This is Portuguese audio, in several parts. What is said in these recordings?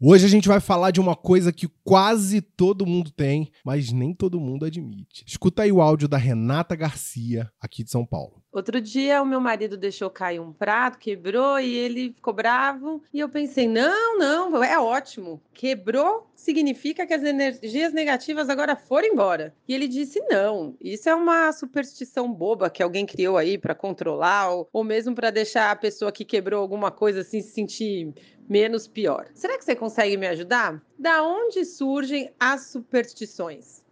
Hoje a gente vai falar de uma coisa que quase todo mundo tem, mas nem todo mundo admite. Escuta aí o áudio da Renata Garcia, aqui de São Paulo. Outro dia o meu marido deixou cair um prato, quebrou e ele ficou bravo. E eu pensei: não, não, é ótimo. Quebrou significa que as energias negativas agora foram embora. E ele disse: não, isso é uma superstição boba que alguém criou aí para controlar ou, ou mesmo para deixar a pessoa que quebrou alguma coisa assim se sentir menos pior. Será que você consegue me ajudar? Da onde surgem as superstições?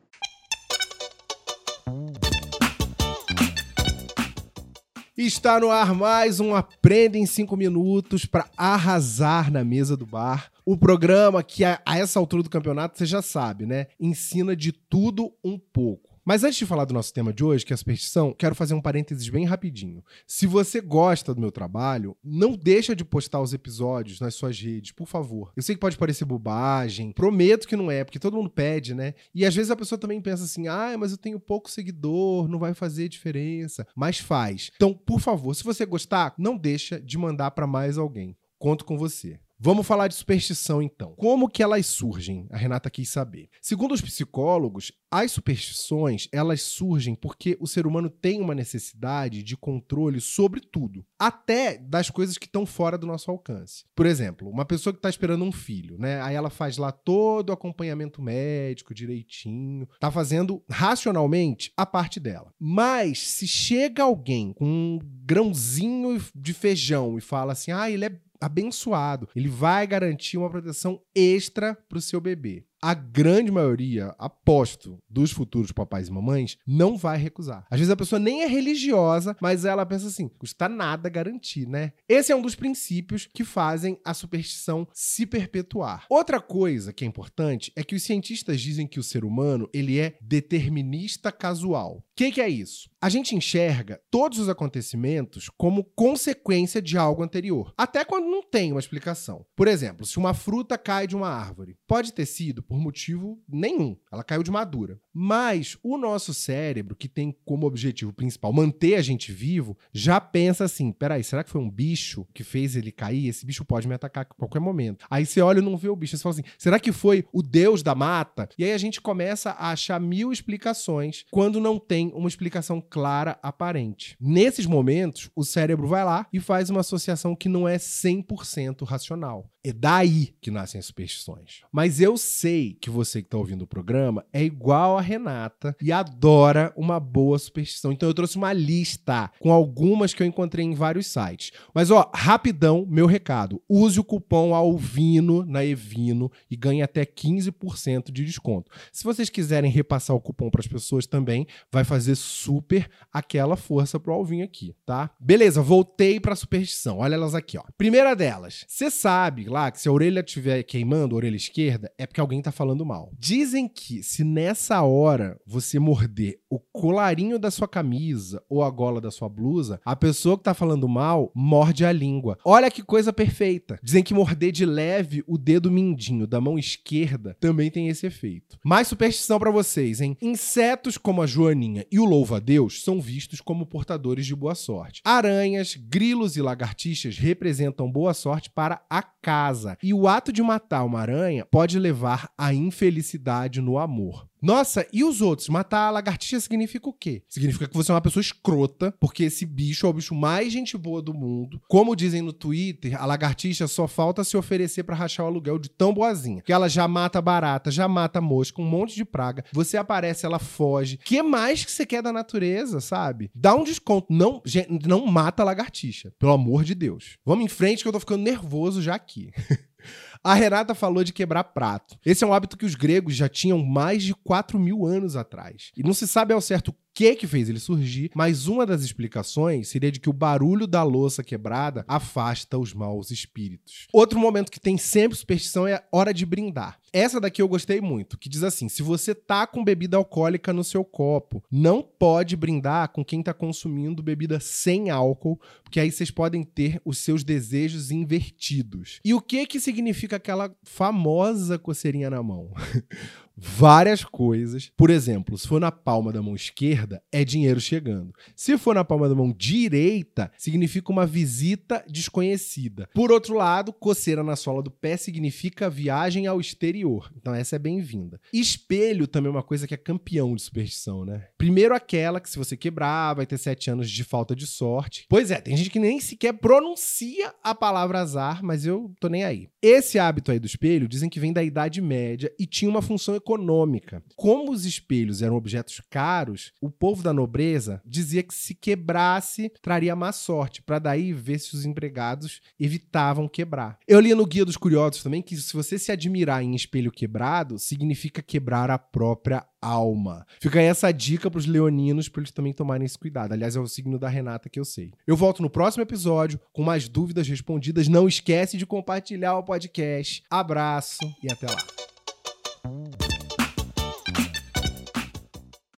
Está no ar mais um Aprenda em 5 Minutos para arrasar na mesa do bar. O programa que a, a essa altura do campeonato você já sabe, né? Ensina de tudo um pouco. Mas antes de falar do nosso tema de hoje, que é a superstição, quero fazer um parênteses bem rapidinho. Se você gosta do meu trabalho, não deixa de postar os episódios nas suas redes, por favor. Eu sei que pode parecer bobagem, prometo que não é, porque todo mundo pede, né? E às vezes a pessoa também pensa assim: "Ah, mas eu tenho pouco seguidor, não vai fazer diferença". Mas faz. Então, por favor, se você gostar, não deixa de mandar para mais alguém. Conto com você. Vamos falar de superstição então. Como que elas surgem? A Renata quis saber. Segundo os psicólogos, as superstições, elas surgem porque o ser humano tem uma necessidade de controle sobre tudo, até das coisas que estão fora do nosso alcance. Por exemplo, uma pessoa que está esperando um filho, né? Aí ela faz lá todo o acompanhamento médico direitinho, tá fazendo racionalmente a parte dela. Mas se chega alguém com um grãozinho de feijão e fala assim: "Ah, ele é abençoado. Ele vai garantir uma proteção extra para o seu bebê a grande maioria, aposto, dos futuros papais e mamães não vai recusar. Às vezes a pessoa nem é religiosa, mas ela pensa assim: custa nada garantir, né? Esse é um dos princípios que fazem a superstição se perpetuar. Outra coisa que é importante é que os cientistas dizem que o ser humano ele é determinista casual. O que, que é isso? A gente enxerga todos os acontecimentos como consequência de algo anterior, até quando não tem uma explicação. Por exemplo, se uma fruta cai de uma árvore, pode ter sido por motivo nenhum. Ela caiu de madura. Mas o nosso cérebro, que tem como objetivo principal manter a gente vivo, já pensa assim: peraí, será que foi um bicho que fez ele cair? Esse bicho pode me atacar a qualquer momento. Aí você olha e não vê o bicho. Você fala assim: será que foi o deus da mata? E aí a gente começa a achar mil explicações quando não tem uma explicação clara, aparente. Nesses momentos, o cérebro vai lá e faz uma associação que não é 100% racional. É daí que nascem as superstições. Mas eu sei que você que está ouvindo o programa é igual a Renata e adora uma boa superstição. Então eu trouxe uma lista com algumas que eu encontrei em vários sites. Mas ó, rapidão, meu recado. Use o cupom ALVINO na Evino e ganhe até 15% de desconto. Se vocês quiserem repassar o cupom para as pessoas também, vai fazer super aquela força pro Alvinho aqui, tá? Beleza, voltei para superstição. Olha elas aqui, ó. Primeira delas. Você sabe lá que se a orelha estiver queimando, a orelha esquerda, é porque alguém tá falando mal. Dizem que se nessa hora você morder o colarinho da sua camisa ou a gola da sua blusa, a pessoa que tá falando mal morde a língua. Olha que coisa perfeita. Dizem que morder de leve o dedo mindinho da mão esquerda também tem esse efeito. Mais superstição para vocês, hein? Insetos como a joaninha e o louva-a-Deus são vistos como portadores de boa sorte. Aranhas, grilos e lagartixas representam boa sorte para a casa casa. E o ato de matar uma aranha pode levar à infelicidade no amor. Nossa, e os outros? Matar a lagartixa significa o quê? Significa que você é uma pessoa escrota, porque esse bicho é o bicho mais gente boa do mundo. Como dizem no Twitter, a lagartixa só falta se oferecer para rachar o aluguel de tão boazinha. Que ela já mata barata, já mata mosca, um monte de praga. Você aparece, ela foge. que mais que você quer da natureza, sabe? Dá um desconto. Não, não mata a lagartixa, pelo amor de Deus. Vamos em frente que eu tô ficando nervoso já aqui. A Renata falou de quebrar prato. Esse é um hábito que os gregos já tinham mais de 4 mil anos atrás. E não se sabe ao certo que que fez ele surgir, mas uma das explicações seria de que o barulho da louça quebrada afasta os maus espíritos. Outro momento que tem sempre superstição é a hora de brindar. Essa daqui eu gostei muito, que diz assim: se você tá com bebida alcoólica no seu copo, não pode brindar com quem tá consumindo bebida sem álcool, porque aí vocês podem ter os seus desejos invertidos. E o que que significa aquela famosa coceirinha na mão? várias coisas. Por exemplo, se for na palma da mão esquerda, é dinheiro chegando. Se for na palma da mão direita, significa uma visita desconhecida. Por outro lado, coceira na sola do pé significa viagem ao exterior. Então essa é bem-vinda. Espelho também é uma coisa que é campeão de superstição, né? Primeiro aquela que se você quebrar, vai ter sete anos de falta de sorte. Pois é, tem gente que nem sequer pronuncia a palavra azar, mas eu tô nem aí. Esse hábito aí do espelho dizem que vem da Idade Média e tinha uma função econômica. Como os espelhos eram objetos caros, o povo da nobreza dizia que se quebrasse traria má sorte, para daí ver se os empregados evitavam quebrar. Eu li no Guia dos Curiosos também que se você se admirar em espelho quebrado, significa quebrar a própria alma. Fica aí essa dica pros leoninos para eles também tomarem esse cuidado. Aliás, é o signo da Renata que eu sei. Eu volto no próximo episódio com mais dúvidas respondidas. Não esquece de compartilhar o podcast. Abraço e até lá.